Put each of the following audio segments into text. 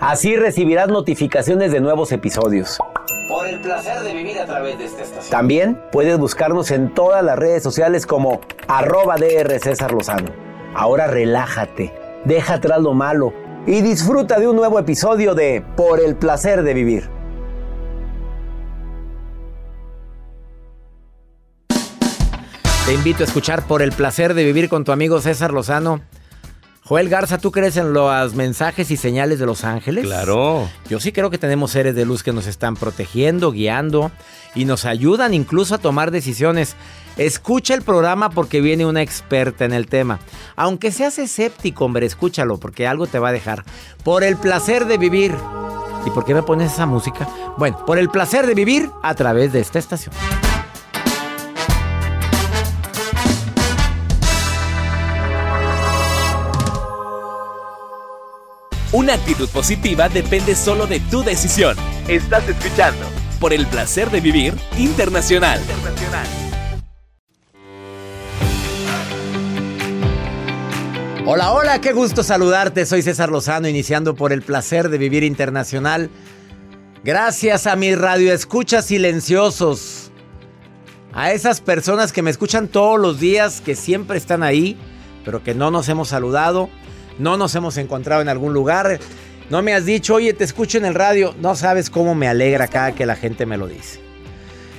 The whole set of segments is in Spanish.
Así recibirás notificaciones de nuevos episodios. Por el placer de vivir a través de esta estación. También puedes buscarnos en todas las redes sociales como arroba DR César Lozano. Ahora relájate, deja atrás lo malo y disfruta de un nuevo episodio de Por el placer de vivir. Te invito a escuchar Por el placer de vivir con tu amigo César Lozano. Joel Garza, ¿tú crees en los mensajes y señales de los ángeles? Claro. Yo sí creo que tenemos seres de luz que nos están protegiendo, guiando y nos ayudan incluso a tomar decisiones. Escucha el programa porque viene una experta en el tema. Aunque seas escéptico, hombre, escúchalo porque algo te va a dejar. Por el placer de vivir. ¿Y por qué me pones esa música? Bueno, por el placer de vivir a través de esta estación. Una actitud positiva depende solo de tu decisión. Estás escuchando por el placer de vivir internacional. Hola, hola, qué gusto saludarte. Soy César Lozano, iniciando por el placer de vivir internacional. Gracias a mis radioescuchas silenciosos. A esas personas que me escuchan todos los días, que siempre están ahí, pero que no nos hemos saludado no nos hemos encontrado en algún lugar, no me has dicho, oye, te escucho en el radio, no sabes cómo me alegra cada que la gente me lo dice.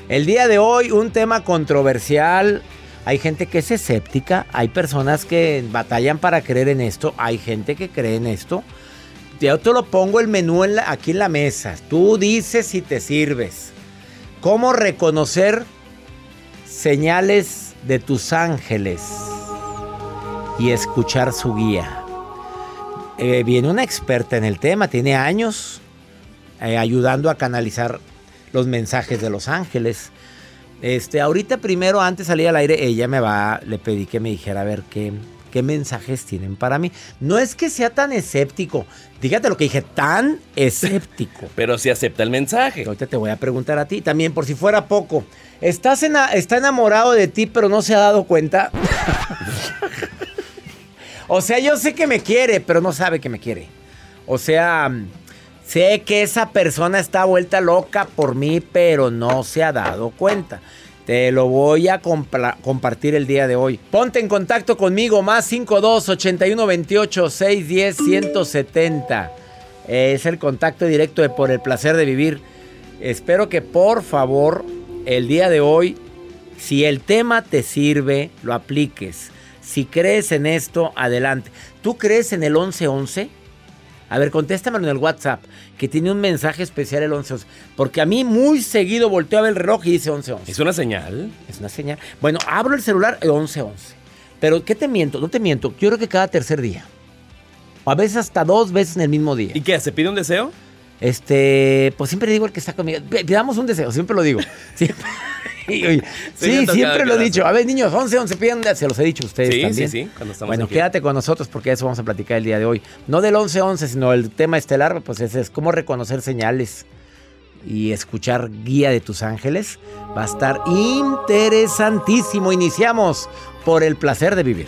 El día de hoy, un tema controversial. Hay gente que es escéptica, hay personas que batallan para creer en esto, hay gente que cree en esto. Yo te lo pongo el menú aquí en la mesa. Tú dices si te sirves. ¿Cómo reconocer señales de tus ángeles y escuchar su guía? Eh, viene una experta en el tema, tiene años eh, ayudando a canalizar los mensajes de los ángeles. Este, ahorita primero, antes de salir al aire, ella me va, le pedí que me dijera a ver qué, qué mensajes tienen para mí. No es que sea tan escéptico, dígate lo que dije, tan escéptico. Pero si acepta el mensaje. Ahorita te voy a preguntar a ti también, por si fuera poco. ¿Estás está enamorado de ti, pero no se ha dado cuenta? O sea, yo sé que me quiere, pero no sabe que me quiere. O sea, sé que esa persona está vuelta loca por mí, pero no se ha dado cuenta. Te lo voy a compartir el día de hoy. Ponte en contacto conmigo, más 52 81 28 610 170. Es el contacto directo de Por el placer de vivir. Espero que por favor el día de hoy, si el tema te sirve, lo apliques. Si crees en esto, adelante. ¿Tú crees en el 1111? A ver, contéstamelo en el WhatsApp, que tiene un mensaje especial el 1111. Porque a mí muy seguido volteo a ver el reloj y dice 1111. ¿Es una señal? Es una señal. Bueno, abro el celular y 1111. Pero, ¿qué te miento? No te miento. Yo creo que cada tercer día. O a veces hasta dos veces en el mismo día. ¿Y qué? ¿Se pide un deseo? Este, pues siempre digo el que está conmigo. Pidamos un deseo, siempre lo digo. Siempre. Sí, siempre lo he dicho. A ver, niños, 11, 11, pidan. Se los he dicho a ustedes Sí, también. sí, sí, cuando estamos bueno, aquí. quédate con nosotros porque de eso vamos a platicar el día de hoy. No del 11, 11, sino el tema estelar, pues ese es cómo reconocer señales y escuchar guía de tus ángeles. Va a estar interesantísimo. Iniciamos por el placer de vivir.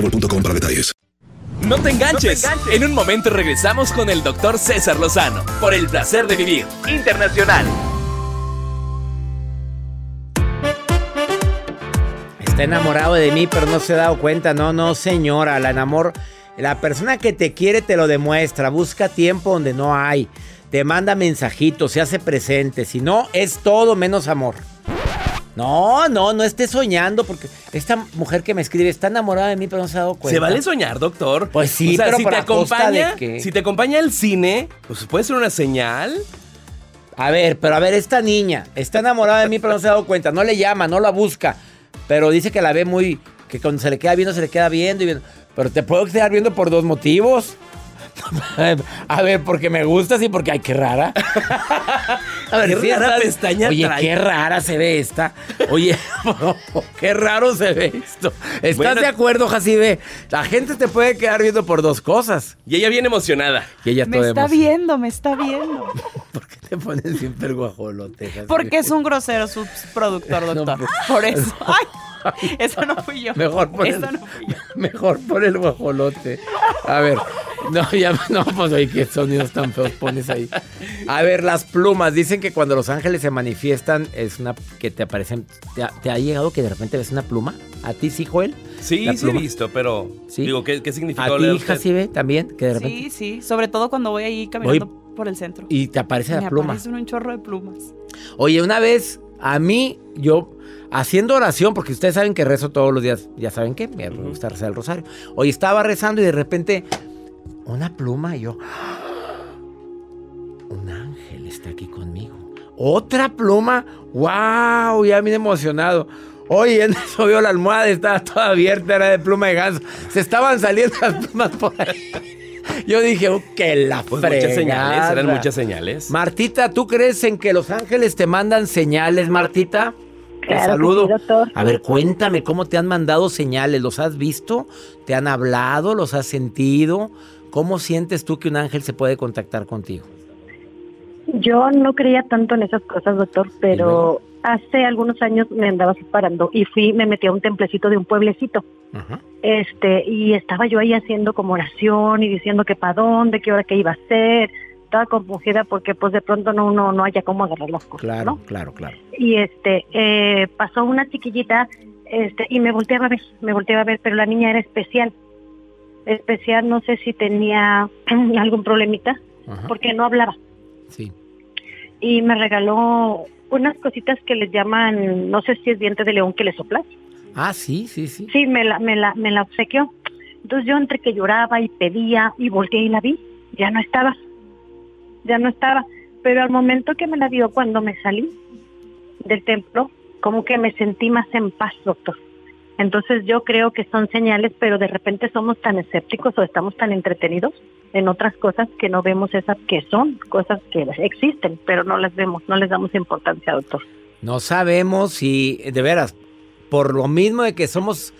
boostmobile.com para detalles. No te enganches. En un momento regresamos con el doctor César Lozano por el placer de vivir internacional. Está enamorado de mí, pero no se ha dado cuenta. No, no, señora. La enamor. La persona que te quiere te lo demuestra. Busca tiempo donde no hay. Te manda mensajitos, se hace presente. Si no, es todo menos amor. No, no, no estés soñando porque esta mujer que me escribe está enamorada de mí, pero no se ha dado cuenta. ¿Se vale soñar, doctor? Pues sí, O sea, pero si ¿para te acompaña, si te acompaña el cine, pues puede ser una señal. A ver, pero a ver, esta niña está enamorada de mí, pero no se ha dado cuenta. No le llama, no la busca. Pero dice que la ve muy. que cuando se le queda viendo, se le queda viendo y viendo. Pero te puedo quedar viendo por dos motivos. A ver, porque me gustas y porque, ay, qué rara. A ver, Qué rara estás- pestaña Oye, trae. qué rara se ve esta. Oye, qué raro se ve esto. ¿Estás Bueno. de acuerdo, Jacibe? La gente te puede quedar viendo por dos cosas. Y ella viene emocionada. Y ella Me toda está emocionada. viendo, me está viendo. ¿Por qué te pones siempre el guajolote, Jacibe? Porque es un grosero subproductor, doctor. pues- Por eso. Ay, eso no fui yo. Mejor pon, Eso el, no fui yo. mejor pon el guajolote. A ver, no, ya, no, pues oye, qué sonidos tan feos pones ahí. A ver, las plumas. Dicen que cuando los ángeles se manifiestan, es una que te aparecen. ¿Te ha, te ha llegado que de repente ves una pluma? ¿A ti sí, Joel? Sí, La sí he visto, pero Sí. digo, ¿qué, qué significa ¿A ti, a usted? Jacibe, también? Que de repente. Sí, sí. Sobre todo cuando voy ahí caminando por el centro. Y te aparece Me la pluma. aparecen un chorro de plumas. Oye, una vez a mí, yo haciendo oración, porque ustedes saben que rezo todos los días, ya saben qué, me gusta rezar el rosario. Oye, estaba rezando y de repente una pluma y yo, un ángel está aquí conmigo. Otra pluma, wow, ya me emocionado. Oye, en eso vio la almohada, estaba toda abierta, era de pluma de ganso. Se estaban saliendo las plumas por ahí. Yo dije, oh, que la Pues muchas señales, eran muchas señales. Martita, ¿tú crees en que los ángeles te mandan señales, Martita? Te que saludo. sí, doctor. A ver, cuéntame cómo te han mandado señales. ¿Los has visto? ¿Te han hablado? ¿Los has sentido? ¿Cómo sientes tú que un ángel se puede contactar contigo? Yo no creía tanto en esas cosas, doctor, pero hace algunos años me andaba separando y fui, me metí a un templecito de un pueblecito. Ajá. Este, y estaba yo ahí haciendo como oración y diciendo que para dónde, qué hora qué iba a hacer. Estaba compungida porque pues de pronto no no no haya cómo agarrar las cosas, Claro, ¿no? claro, claro. Y este, eh, pasó una chiquillita, este, y me volteaba a ver, me volteaba a ver, pero la niña era especial. Especial, no sé si tenía algún problemita, Ajá. porque no hablaba. Sí. y me regaló unas cositas que les llaman, no sé si es diente de león que le soplas. Ah, sí, sí, sí. Sí, me la, me la, me la obsequió. Entonces yo entre que lloraba y pedía y volteé y la vi, ya no estaba, ya no estaba. Pero al momento que me la dio cuando me salí del templo, como que me sentí más en paz, doctor. Entonces yo creo que son señales, pero de repente somos tan escépticos o estamos tan entretenidos en otras cosas que no vemos esas que son cosas que existen, pero no las vemos, no les damos importancia, doctor. No sabemos si, de veras, por lo mismo de que somos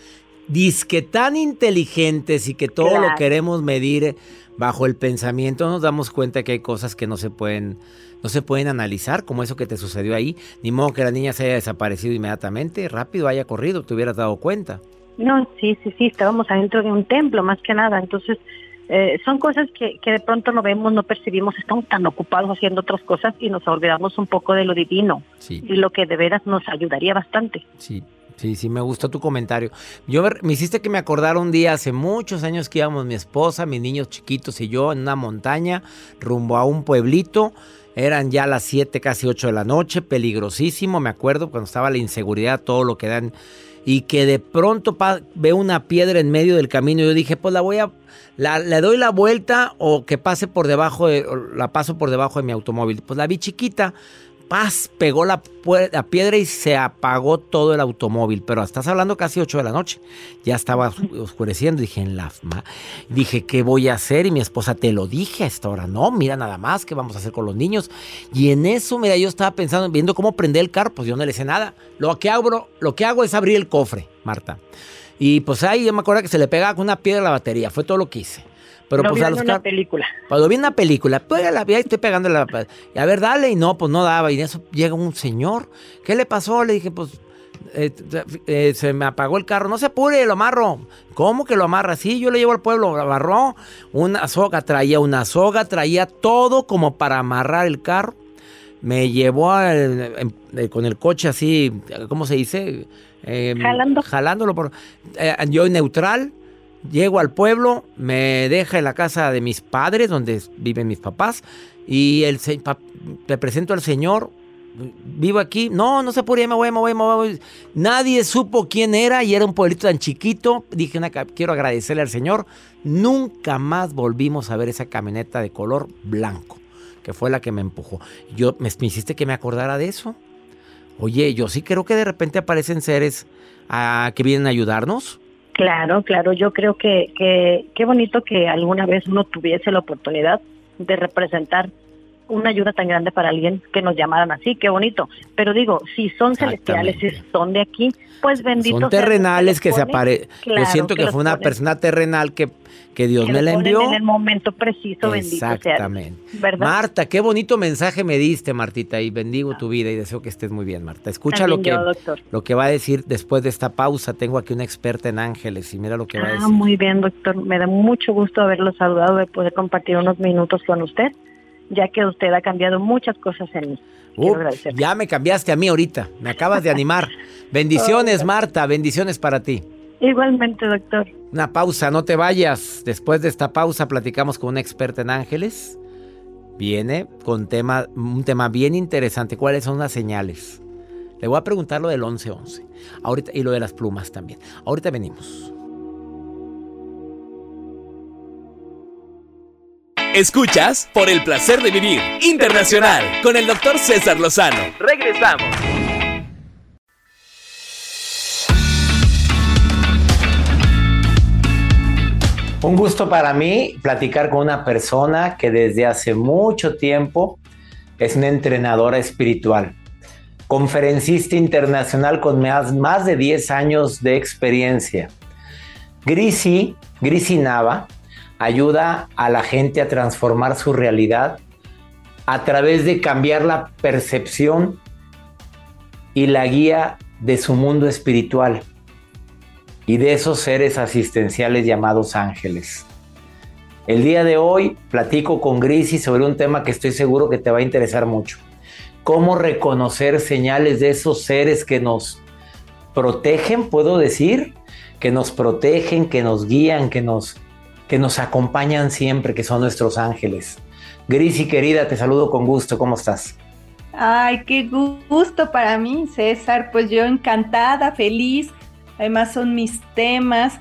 disque tan inteligentes y que todo lo queremos medir bajo el pensamiento, nos damos cuenta que hay cosas que no se pueden no se pueden analizar, como eso que te sucedió ahí. Ni modo que la niña se haya desaparecido inmediatamente, rápido haya corrido, te hubieras dado cuenta. No, sí, sí, sí, estábamos adentro de un templo, más que nada. Entonces, eh, son cosas que, que de pronto no vemos, no percibimos, estamos tan ocupados haciendo otras cosas y nos olvidamos un poco de lo divino y lo que de veras nos ayudaría bastante. Sí, Sí, sí, me gustó tu comentario. Yo me hiciste que me acordara un día hace muchos años que íbamos mi esposa, mis niños chiquitos y yo en una montaña rumbo a un pueblito. Eran ya las 7, casi 8 de la noche, peligrosísimo, me acuerdo cuando estaba la inseguridad, todo lo que dan. Y que de pronto veo una piedra en medio del camino yo dije, pues la voy a, la, le doy la vuelta o que pase por debajo, de, la paso por debajo de mi automóvil. Pues la vi chiquita, paz, pegó la, piedra y se apagó todo el automóvil. Pero estás hablando casi 8 de la noche. Ya estaba oscureciendo. Dije, en la dije, ¿qué voy a hacer? Y mi esposa, te lo dije a esta hora. No, mira nada más, ¿qué vamos a hacer con los niños? Y en eso, mira, yo estaba pensando, viendo cómo prender el carro. Pues yo no le sé nada. Lo que hago, lo que hago es abrir el cofre, Marta. Y pues ahí yo me acuerdo que se le pegaba con una piedra a la batería. Fue todo lo que hice. Pero pues a los una película. Cuando vi una película, pues la vi, estoy pegando la. Y a ver, dale, y no, pues no daba. Y de eso llega un señor. ¿Qué le pasó? Le dije, pues. Eh, eh, se me apagó el carro, no se apure, lo amarro. ¿Cómo que lo amarra? Sí, yo lo llevo al pueblo, lo amarró. Una soga, traía una soga, traía todo como para amarrar el carro. Me llevó eh, con el coche así, ¿cómo se dice? Jalando. Jalándolo por. yo neutral, Llego al pueblo, me deja en la casa de mis padres, donde viven mis papás, y el, le presento al Señor. Vivo aquí. No, no se puede, me voy, me voy, me voy. Nadie supo quién era y era un pueblito tan chiquito. Dije, quiero agradecerle al Señor. Nunca más volvimos a ver esa camioneta de color blanco, que fue la que me empujó. Yo, me, hiciste que me acordara de eso. Oye, yo sí creo que de repente aparecen seres ah, que vienen a ayudarnos. Claro, claro, yo creo que, que qué bonito que alguna vez uno tuviese la oportunidad de representar una ayuda tan grande para alguien que nos llamaran así, qué bonito. Pero digo, si son celestiales, si son de aquí, pues benditos. Son terrenales que, se aparecen. yo siento que, fue una persona terrenal que, que Dios me la envió. En el momento preciso, bendito Exactamente. Marta, qué bonito mensaje me diste, Martita, y bendigo tu vida y deseo que estés muy bien, Marta. Escucha lo que, lo que va a decir después de esta pausa. Tengo aquí una experta en ángeles y mira lo que va a ah, decir. Muy bien, doctor. Me da mucho gusto haberlo saludado, de poder compartir unos minutos con usted ya que usted ha cambiado muchas cosas en mí. ya me cambiaste a mí ahorita, me acabas de animar. Bendiciones, Marta, bendiciones para ti. Igualmente, doctor. Una pausa, no te vayas. Después de esta pausa platicamos con una experta en ángeles. Viene con tema, un tema bien interesante. ¿Cuáles son las señales? Le voy a preguntar lo del 1111. Ahorita, y lo de las plumas también. Ahorita venimos. Escuchas por el placer de vivir internacional con el doctor César Lozano. Regresamos. Un gusto para mí platicar con una persona que desde hace mucho tiempo es una entrenadora espiritual, conferencista internacional con más, de 10 años de experiencia. Grisi, Grisi Nava, ayuda a la gente a transformar su realidad a través de cambiar la percepción y la guía de su mundo espiritual y de esos seres asistenciales llamados ángeles. El día de hoy platico con Grisi sobre un tema que estoy seguro que te va a interesar mucho. Cómo reconocer señales de esos seres que nos protegen, puedo decir, que nos protegen, que nos guían, que nos que nos acompañan siempre, que son nuestros ángeles. Grisi, querida, te saludo con gusto. ¿Cómo estás? Ay, qué gusto para mí, César. Pues yo encantada, feliz además son mis temas.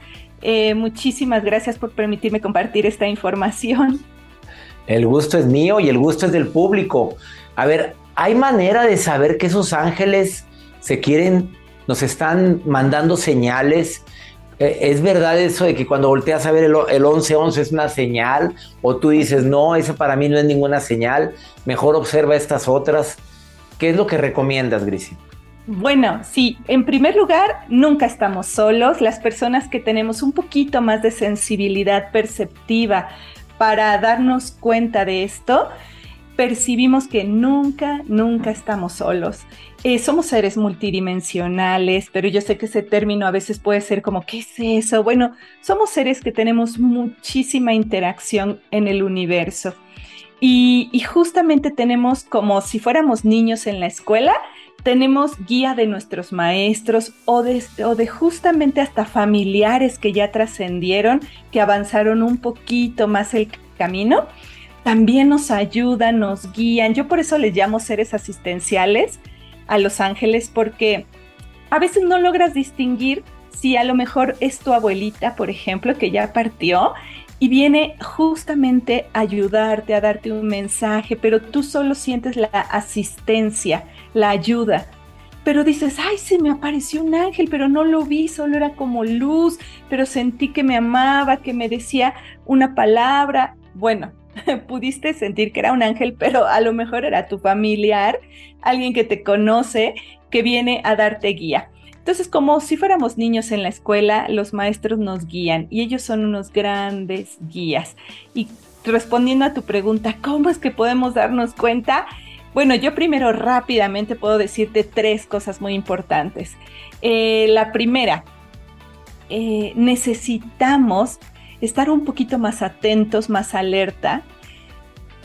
Eh, muchísimas gracias por permitirme compartir esta información. El gusto es mío y el gusto es del público. A ver, ¿hay manera de saber que esos ángeles se quieren, nos están mandando señales? Eh, ¿Es verdad eso de que cuando volteas a ver el, el 11-11 es una señal? ¿O tú dices, no, eso para mí no es ninguna señal? Mejor observa estas otras. ¿Qué es lo que recomiendas, Grisi? Bueno, sí, en primer lugar, nunca estamos solos. Las personas que tenemos un poquito más de sensibilidad perceptiva para darnos cuenta de esto, percibimos que nunca, nunca estamos solos. Eh, somos seres multidimensionales, pero yo sé que ese término a veces puede ser como, ¿qué es eso? Bueno, somos seres que tenemos muchísima interacción en el universo. Y, y justamente tenemos como si fuéramos niños en la escuela, tenemos guía de nuestros maestros o de, o de, justamente hasta familiares que ya trascendieron, que avanzaron un poquito más el camino, también nos ayudan, nos guían. Yo por eso les llamo seres asistenciales a los ángeles porque a veces no logras distinguir si a lo mejor es tu abuelita, por ejemplo, que ya partió y viene justamente a ayudarte, a darte un mensaje, pero tú solo sientes la asistencia, la ayuda. Pero dices, ay, se me apareció un ángel, pero no lo vi, solo era como luz, pero sentí que me amaba, que me decía una palabra. Bueno, pudiste sentir que era un ángel, pero a lo mejor era tu familiar, alguien que te conoce, que viene a darte guía. Entonces, como si fuéramos niños en la escuela, los maestros nos guían y ellos son unos grandes guías. Y respondiendo a tu pregunta, ¿cómo es que podemos darnos cuenta? Bueno, yo primero rápidamente puedo decirte tres cosas muy importantes. Eh, la primera, eh, necesitamos estar un poquito más atentos, más alerta,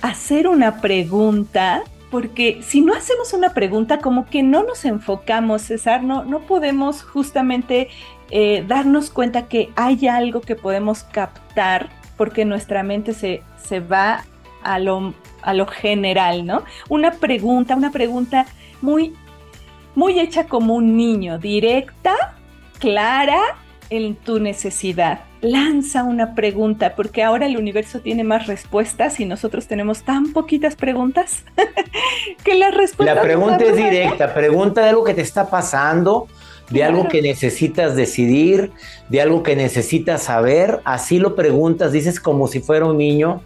hacer una pregunta porque si no hacemos una pregunta, como que no nos enfocamos, César, no, no podemos justamente eh, darnos cuenta que hay algo que podemos captar porque nuestra mente se, se va a lo, a lo general, ¿no? Una pregunta, una pregunta muy, muy hecha como un niño, directa, clara en tu necesidad lanza una pregunta, porque ahora el universo tiene más respuestas y nosotros tenemos tan poquitas preguntas que las respuestas... La pregunta es directa, pregunta de algo que te está pasando, de algo que necesitas decidir, de algo que necesitas saber, así lo preguntas, dices como si fuera un niño.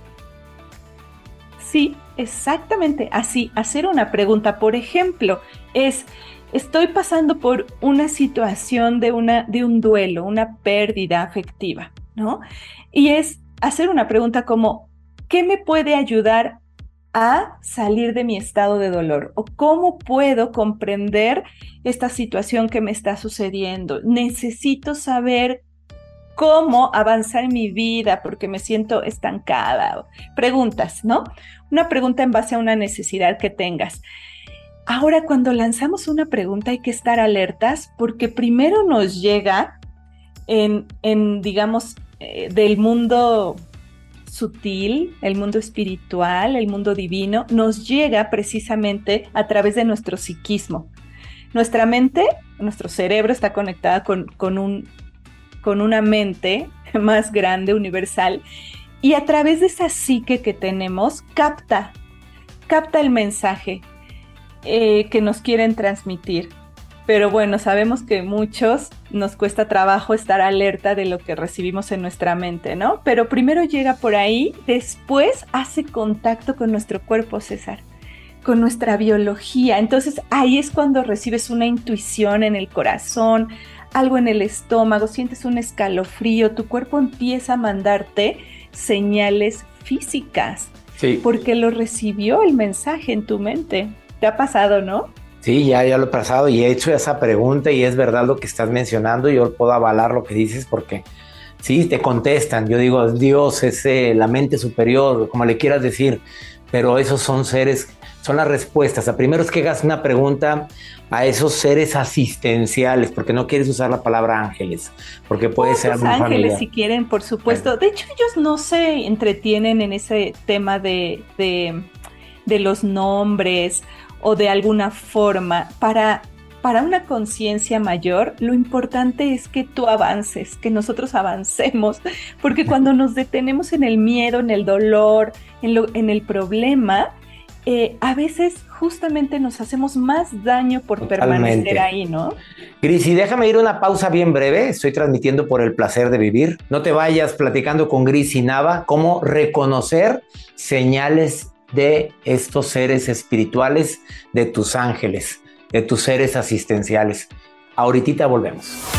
Sí, exactamente, así, hacer una pregunta, por ejemplo, es estoy pasando por una situación de, una, de un duelo, una pérdida afectiva, ¿no? Y es hacer una pregunta como, ¿qué me puede ayudar a salir de mi estado de dolor? ¿O cómo puedo comprender esta situación que me está sucediendo? Necesito saber cómo avanzar en mi vida porque me siento estancada. Preguntas, ¿no? Una pregunta en base a una necesidad que tengas. Ahora, cuando lanzamos una pregunta hay que estar alertas porque primero nos llega en, digamos, eh, del mundo sutil, el mundo espiritual, el mundo divino, nos llega precisamente a través de nuestro psiquismo. Nuestra mente, nuestro cerebro está conectada con, con, un, con una mente más grande, universal, y a través de esa psique que tenemos, capta, capta el mensaje, eh, que nos quieren transmitir. Pero bueno, sabemos que muchos nos cuesta trabajo estar alerta de lo que recibimos en nuestra mente, ¿no? Pero primero llega por ahí, después hace contacto con nuestro cuerpo, César, con nuestra biología. Entonces ahí es cuando recibes una intuición en el corazón, algo en el estómago, sientes un escalofrío, tu cuerpo empieza a mandarte señales físicas. Sí. Porque lo recibió el mensaje en tu mente. ¿Te ha pasado, no? Sí, ya, ya lo he pasado y he hecho esa pregunta y es verdad lo que estás mencionando. Yo puedo avalar lo que dices porque sí, te contestan. Yo digo, Dios es eh, la mente superior, como le quieras decir, pero esos son seres, son las respuestas. A primero es que hagas una pregunta a esos seres asistenciales, porque no quieres usar la palabra ángeles, porque puede ser los ángeles si quieren, por supuesto. De hecho, ellos no se entretienen en ese tema de, de, de los nombres o de alguna forma para para una conciencia mayor, lo importante es que tú avances, que nosotros avancemos, porque cuando nos detenemos en el miedo, en el dolor, en, lo, en el problema, eh, a veces justamente nos hacemos más daño por permanecer ahí, ¿no? Gris, y déjame ir una pausa bien breve. Estoy transmitiendo por el placer de vivir. No te vayas platicando con Gris y Nava cómo reconocer señales de estos seres espirituales, de tus ángeles, de tus seres asistenciales. Ahorita volvemos.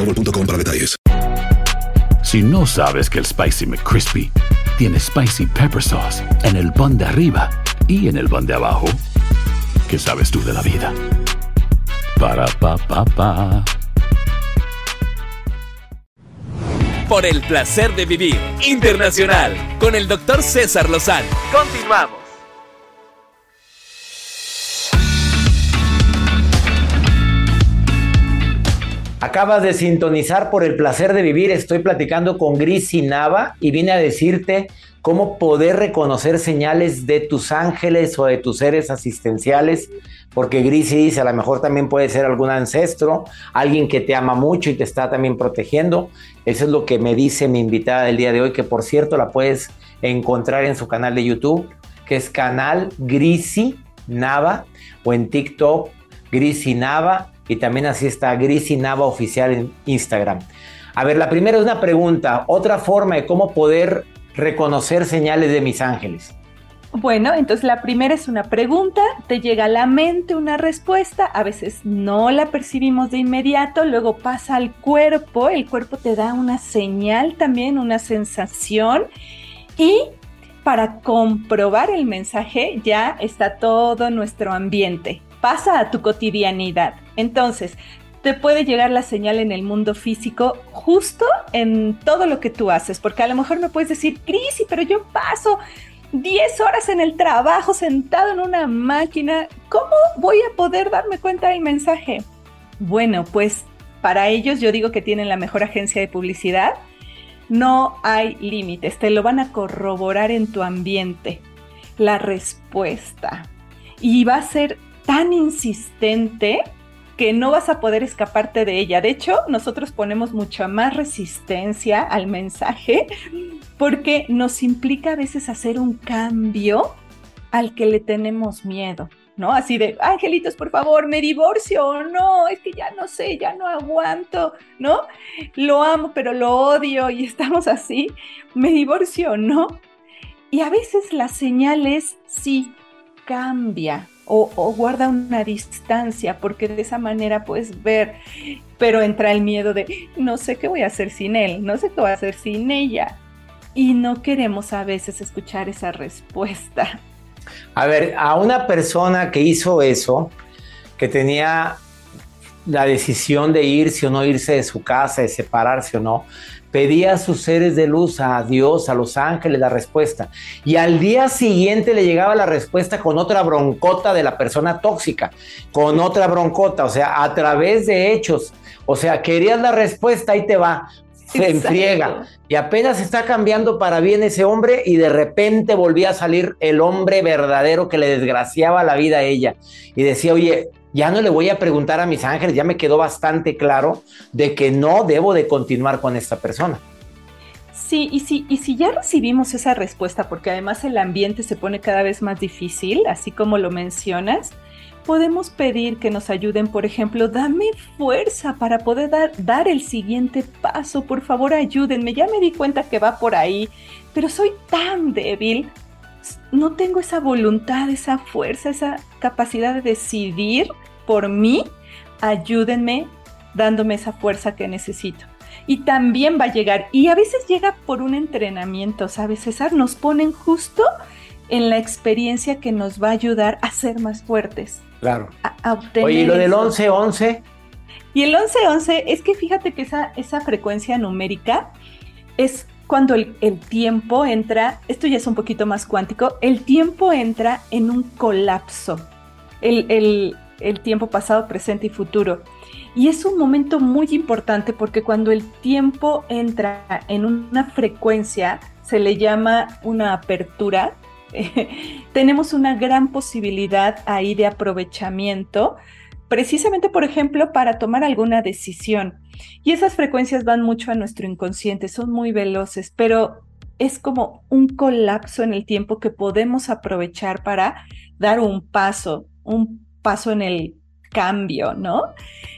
boostmobile.com para detalles. Si no sabes que el Spicy McCrispy tiene Spicy Pepper Sauce en el pan de arriba y en el pan de abajo, ¿qué sabes tú de la vida? Para, pa, pa, pa. Por el placer de vivir internacional con el doctor César Lozano. Continuamos. Acabas de sintonizar por el placer de vivir. Estoy platicando con Gris y Nava y vine a decirte cómo poder reconocer señales de tus ángeles o de tus seres asistenciales. Porque Gris dice, a lo mejor también puede ser algún ancestro, alguien que te ama mucho y te está también protegiendo. Eso es lo que me dice mi invitada del día de hoy, que por cierto la puedes encontrar en su canal de YouTube, que es canal Grisi Nava, o en TikTok Grisi Nava y también así está Gris y Nava Oficial en Instagram. A ver, la primera es una pregunta, otra forma de cómo poder reconocer señales de mis ángeles. Bueno, entonces la primera es una pregunta, te llega a la mente una respuesta, a veces no la percibimos de inmediato, luego pasa al cuerpo, el cuerpo te da una señal también, una sensación y para comprobar el mensaje ya está todo nuestro ambiente, pasa a tu cotidianidad. Entonces, te puede llegar la señal en el mundo físico justo en todo lo que tú haces, porque a lo mejor me puedes decir, Crisi, pero yo paso 10 horas en el trabajo sentado en una máquina, ¿cómo voy a poder darme cuenta del mensaje? Bueno, pues para ellos yo digo que tienen la mejor agencia de publicidad. No hay límites, te lo van a corroborar en tu ambiente. La respuesta. Y va a ser tan insistente que no vas a poder escaparte de ella. De hecho, nosotros ponemos mucha más resistencia al mensaje porque nos implica a veces hacer un cambio al que le tenemos miedo. ¿no? Así de, angelitos, por favor, me divorcio, no, es que ya no sé, ya no aguanto, ¿no? Lo amo, pero lo odio y estamos así, me divorcio, ¿no? Y a veces la señal es sí, cambia, o, guarda una distancia, porque de esa manera puedes ver, pero entra el miedo de no sé qué voy a hacer sin él, no sé qué voy a hacer sin ella. Y no queremos a veces escuchar esa respuesta. A ver, a una persona que hizo eso, que tenía la decisión de irse o no irse de su casa, de separarse o no, pedía a sus seres de luz, a Dios, a los ángeles, la respuesta. Y al día siguiente le llegaba la respuesta con otra broncota de la persona tóxica, con otra broncota, o sea, a través de hechos. O sea, querías la respuesta, ahí te va, se enfriega. Y apenas está cambiando para bien ese hombre y de repente volvía a salir el hombre verdadero que le desgraciaba la vida a ella. Y decía, oye, ya no le voy a preguntar a mis ángeles, ya me quedó bastante claro de que no debo de continuar con esta persona. Sí, y si, y si ya recibimos esa respuesta, porque además el ambiente se pone cada vez más difícil, así como lo mencionas, podemos pedir que nos ayuden, por ejemplo, dame fuerza para poder dar, dar el siguiente paso, por favor ayúdenme, ya me di cuenta que va por ahí, pero soy tan débil, no tengo esa voluntad, esa fuerza, esa capacidad de decidir por mí, ayúdenme dándome esa fuerza que necesito. Y también va a llegar, y a veces llega por un entrenamiento, ¿sabes, César? Nos ponen justo en la experiencia que nos va a ayudar a ser más fuertes. Claro. Oye, ¿y lo del 11-11? Y el 11-11 es que fíjate que esa, esa frecuencia numérica es cuando el, tiempo entra, esto ya es un poquito más cuántico, el tiempo entra en un colapso. El, el tiempo pasado, presente y futuro. Y es un momento muy importante porque cuando el tiempo entra en una frecuencia, se le llama una apertura, tenemos una gran posibilidad ahí de aprovechamiento, precisamente, por ejemplo, para tomar alguna decisión. Y esas frecuencias van mucho a nuestro inconsciente, son muy veloces, pero es como un colapso en el tiempo que podemos aprovechar para dar un paso, un paso en el cambio, ¿no?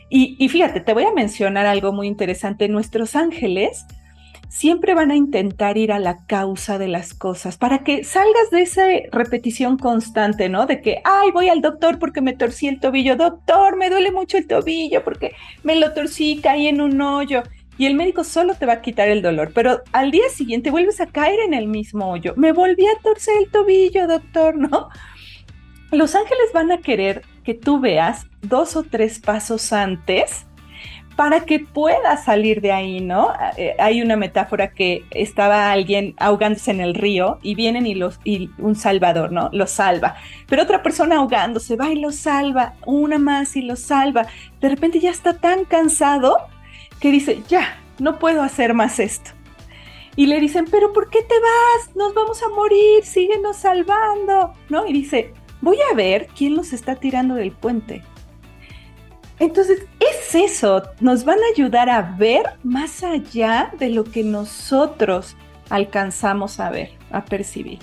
Y, y fíjate, te voy a mencionar algo muy interesante. Nuestros ángeles siempre van a intentar ir a la causa de las cosas para que salgas de esa repetición constante, ¿no? De que, ay, voy al doctor porque me torcí el tobillo, doctor, me duele mucho el tobillo porque me lo torcí, caí en un hoyo. Y el médico solo te va a quitar el dolor, pero al día siguiente vuelves a caer en el mismo hoyo. Me volví a torcer el tobillo, doctor, ¿no? Los ángeles van a querer que tú veas dos o tres pasos antes para que pueda salir de ahí, ¿no? Eh, hay una metáfora que estaba alguien ahogándose en el río y vienen y, los, y un salvador, ¿no? Lo salva. Pero otra persona ahogándose va y lo salva, una más y lo salva. De repente ya está tan cansado que dice, ya, no puedo hacer más esto. Y le dicen, pero ¿por qué te vas? Nos vamos a morir, síguenos salvando, ¿no? Y dice, voy a ver quién los está tirando del puente. Entonces, es eso, nos van a ayudar a ver más allá de lo que nosotros alcanzamos a ver, a percibir.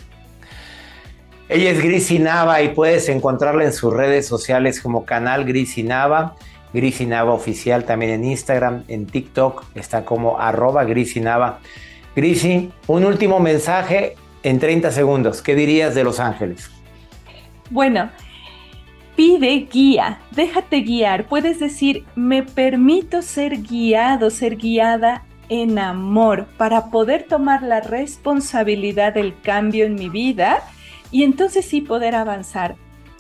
Ella es Grisi Nava y puedes encontrarla en sus redes sociales como canal Grisi Nava, Grisi Nava oficial también en Instagram, en TikTok, está como arroba Grisi Nava. Grisi, un último mensaje en 30 segundos. ¿Qué dirías de Los Ángeles? Bueno, Pide guía, déjate guiar. Puedes decir, me permito ser guiado, ser guiada en amor para poder tomar la responsabilidad del cambio en mi vida y entonces sí poder avanzar.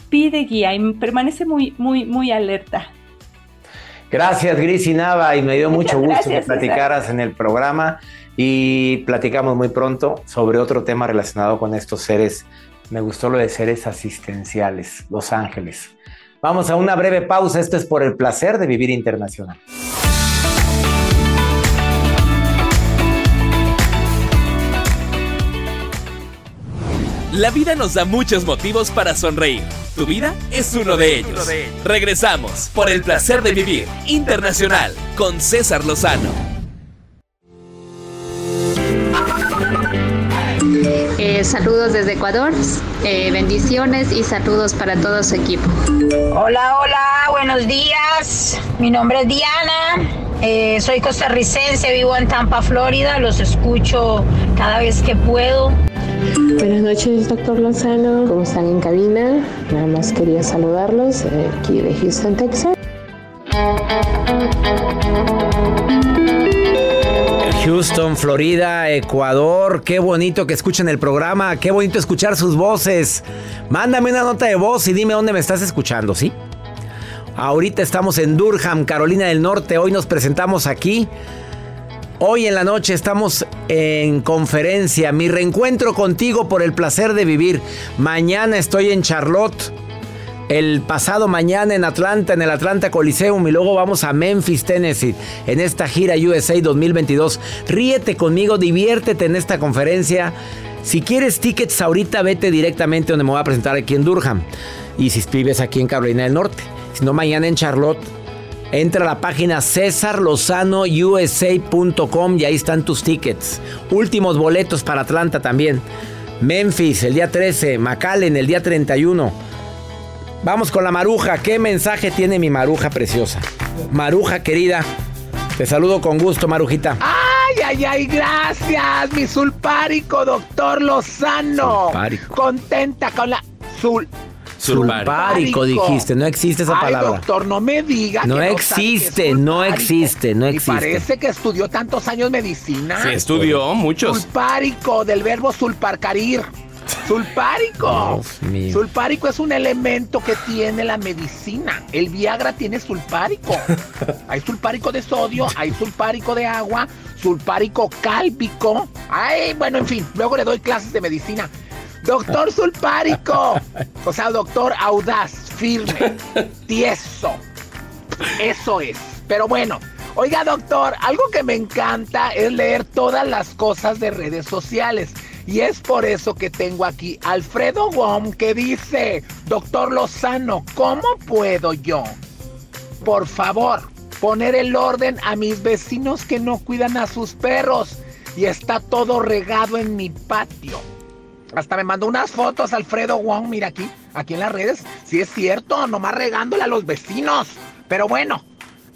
Pide guía y permanece muy, muy, muy alerta. Gracias, Gris y Nava, y me dio mucho gusto que platicaras en el programa y platicamos muy pronto sobre otro tema relacionado con estos seres me gustó lo de seres asistenciales, Los Ángeles. Vamos a una breve pausa. Esto es por el placer de vivir internacional. La vida nos da muchos motivos para sonreír. Tu vida es uno de ellos. Regresamos por el placer de vivir internacional con César Lozano. Eh, saludos desde Ecuador, eh, bendiciones y saludos para todo su equipo. Hola, hola, buenos días. Mi nombre es Diana. Eh, soy costarricense, vivo en Tampa, Florida. Los escucho cada vez que puedo. Buenas noches, doctor Lozano. ¿Cómo están en cabina? Nada más quería saludarlos aquí de Houston, Texas. Houston, Florida, Ecuador. Qué bonito que escuchen el programa. Qué bonito escuchar sus voces. Mándame una nota de voz y dime dónde me estás escuchando, ¿sí? Ahorita estamos en Durham, Carolina del Norte. Hoy nos presentamos aquí. Hoy en la noche estamos en conferencia. Mi reencuentro contigo por el placer de vivir. Mañana estoy en Charlotte el pasado mañana en Atlanta, en el Atlanta Coliseum y luego vamos a Memphis, Tennessee, en esta gira USA 2022. Ríete conmigo, diviértete en esta conferencia. Si quieres tickets ahorita, vete directamente donde me voy a presentar aquí en Durham. Y si vives aquí en Carolina del Norte, si no mañana en Charlotte, Entra a la página cesarlozanousa.com y ahí están tus tickets. Últimos boletos para Atlanta también. Memphis el día 13, McAllen el día 31. Vamos con la maruja. ¿Qué mensaje tiene mi maruja preciosa? Maruja querida, te saludo con gusto, Marujita. ¡Ay, ay, ay! Gracias, mi sulpárico, doctor Lozano. Sulpárico. Contenta con la sul Sulpárico, dijiste, no existe esa Ay, palabra. doctor, no me diga. No que sabe existe, no existe, no Y existe. parece que estudió tantos años medicina. Sí, estudió muchos. Sulpárico, del verbo sulparcarir. Sulpárico. Sulpárico es un elemento que tiene la medicina. El Viagra tiene sulpárico. Hay sulpárico de sodio, hay sulpárico de agua, sulpárico cálpico. Ay, bueno, en fin, luego le doy clases de medicina. Doctor sulpárico. O sea, doctor audaz, firme, tieso. Eso es. Pero bueno, oiga doctor, algo que me encanta es leer todas las cosas de redes sociales. Y es por eso que tengo aquí Alfredo Wong que dice, doctor Lozano, ¿cómo puedo yo, por favor, poner el orden a mis vecinos que no cuidan a sus perros? Y está todo regado en mi patio. Hasta me mandó unas fotos Alfredo Wong, mira aquí, aquí en las redes. Sí es cierto, nomás regándole a los vecinos. Pero bueno,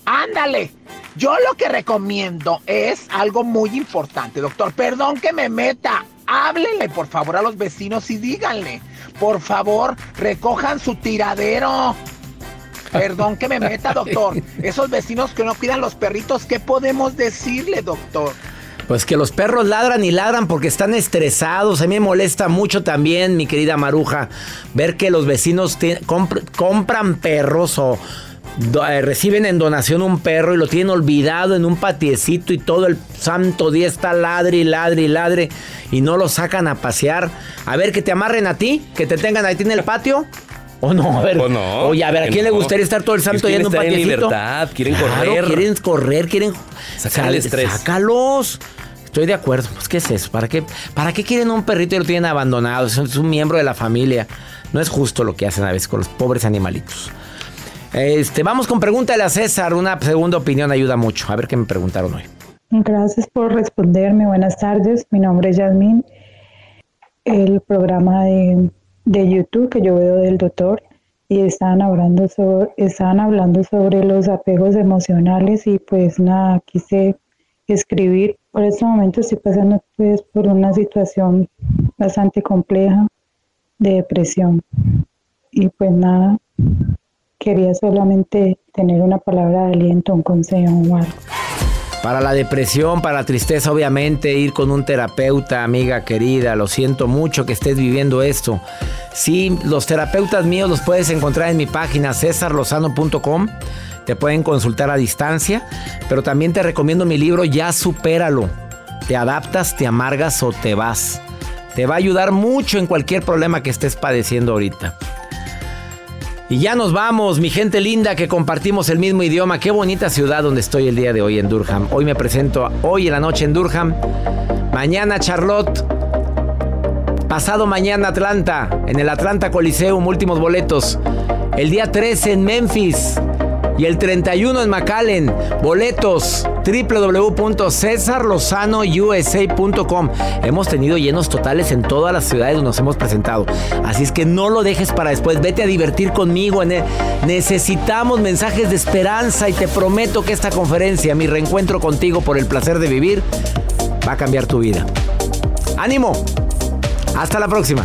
ándale. Yo lo que recomiendo es algo muy importante, doctor. Perdón que me meta. Háblenle por favor a los vecinos y díganle. Por favor, recojan su tiradero. Perdón que me meta, doctor. Esos vecinos que no cuidan los perritos, ¿qué podemos decirle, doctor? Pues que los perros ladran y ladran porque están estresados. A mí me molesta mucho también, mi querida Maruja, ver que los vecinos te- compr- compran perros o do- eh, reciben en donación un perro y lo tienen olvidado en un patiecito y todo el santo día está ladre y ladre y ladre y no lo sacan a pasear. A ver, que te amarren a ti, que te tengan ahí en el patio. ¿O no? A ver. ¿O no? Oye, a ver, ¿a quién le gustaría estar todo el santo día Quieren en un patiecito? libertad, quieren Claro, correr. quieren correr, quieren Sacar el estrés. Sácalos. Estoy de acuerdo. Pues, ¿qué es eso? ¿Para qué, ¿Para qué quieren un perrito y lo tienen abandonado? Es un miembro de la familia. No es justo lo que hacen a veces con los pobres animalitos. Este, vamos con pregúntale a César. Una segunda opinión ayuda mucho. A ver qué me preguntaron hoy. Gracias por responderme. Buenas tardes. Mi nombre es Yasmín. El programa de, YouTube que yo veo del doctor y estaban hablando sobre, estaban hablando sobre los apegos emocionales y pues nada, quise escribir. Por este momento estoy pasando pues por una situación bastante compleja de depresión y pues nada, quería solamente tener una palabra de aliento, un consejo o algo. Para la depresión, para la tristeza, obviamente, ir con un terapeuta, amiga querida. Lo siento mucho que estés viviendo esto. Sí, los terapeutas míos los puedes encontrar en mi página cesarlozano.com. Te pueden consultar a distancia, pero también te recomiendo mi libro Ya supéralo. Te adaptas, te amargas o te vas. Te va a ayudar mucho en cualquier problema que estés padeciendo ahorita. Y ya nos vamos, mi gente linda que compartimos el mismo idioma. Qué bonita ciudad donde estoy el día de hoy en Durham. Hoy me presento hoy en la noche en Durham. Mañana Charlotte. Pasado mañana Atlanta, en el Atlanta Coliseum, últimos boletos. El día 13 en Memphis y el 31 en McAllen. Boletos www.cesarlozanousa.com. Hemos tenido llenos totales en todas las ciudades donde nos hemos presentado. Así es que no lo dejes para después. Vete a divertir conmigo. Ne- Necesitamos mensajes de esperanza y te prometo que esta conferencia, mi reencuentro contigo por el placer de vivir, va a cambiar tu vida. ¡Ánimo! Hasta la próxima.